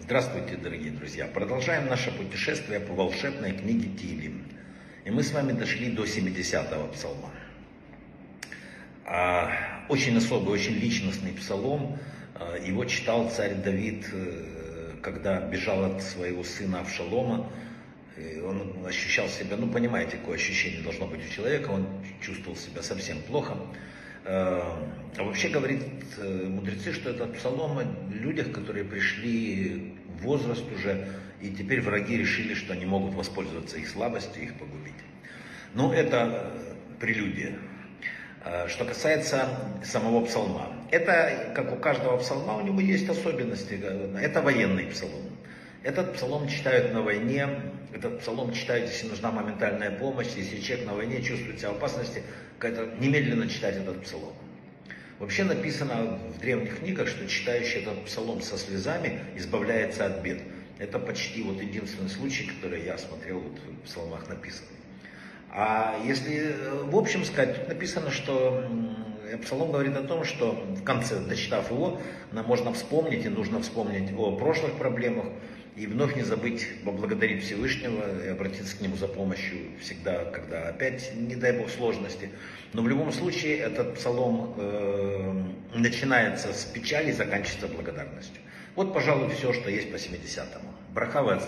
Здравствуйте, дорогие друзья! Продолжаем наше путешествие по волшебной книге Тилим. И мы с вами дошли до 70-го псалма. А, очень особый, очень личностный псалом. А, его читал царь Давид, э, когда бежал от своего сына Авшалома. И он ощущал себя, ну понимаете, какое ощущение должно быть у человека, он чувствовал себя совсем плохо. А вообще говорит э, мудрецы, что этот псалом о людях, которые пришли в возраст уже, и теперь враги решили, что они могут воспользоваться их слабостью, их погубить. Ну, это э, прелюдия. А что касается самого псалма. Это, как у каждого псалма, у него есть особенности. Это военный псалом. Этот псалом читают на войне, этот псалом читают, если нужна моментальная помощь, если человек на войне чувствует себя в опасности, немедленно читать этот псалом. Вообще написано в древних книгах, что читающий этот псалом со слезами избавляется от бед. Это почти вот единственный случай, который я смотрел вот в псалмах написан. А если в общем сказать, тут написано, что Псалом говорит о том, что в конце, дочитав его, нам можно вспомнить и нужно вспомнить о прошлых проблемах, и вновь не забыть поблагодарить Всевышнего и обратиться к Нему за помощью всегда, когда опять, не дай Бог, сложности. Но в любом случае этот псалом э, начинается с печали и заканчивается благодарностью. Вот, пожалуй, все, что есть по 70-му. Брахава и